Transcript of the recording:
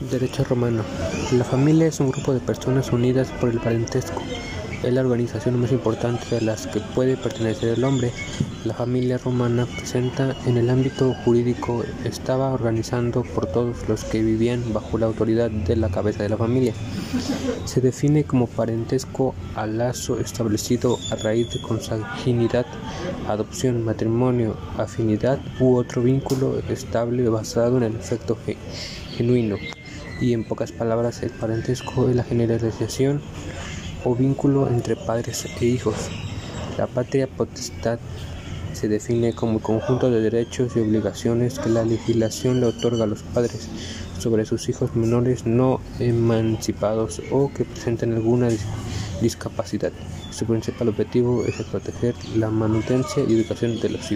Derecho romano. La familia es un grupo de personas unidas por el parentesco. Es la organización más importante a las que puede pertenecer el hombre. La familia romana presenta en el ámbito jurídico estaba organizando por todos los que vivían bajo la autoridad de la cabeza de la familia. Se define como parentesco al lazo establecido a raíz de consanguinidad, adopción, matrimonio, afinidad u otro vínculo estable basado en el efecto genuino y en pocas palabras el parentesco es la generalización o vínculo entre padres e hijos. La patria potestad se define como el conjunto de derechos y obligaciones que la legislación le otorga a los padres sobre sus hijos menores no emancipados o que presenten alguna discapacidad. Su principal objetivo es proteger la manutencia y educación de los hijos.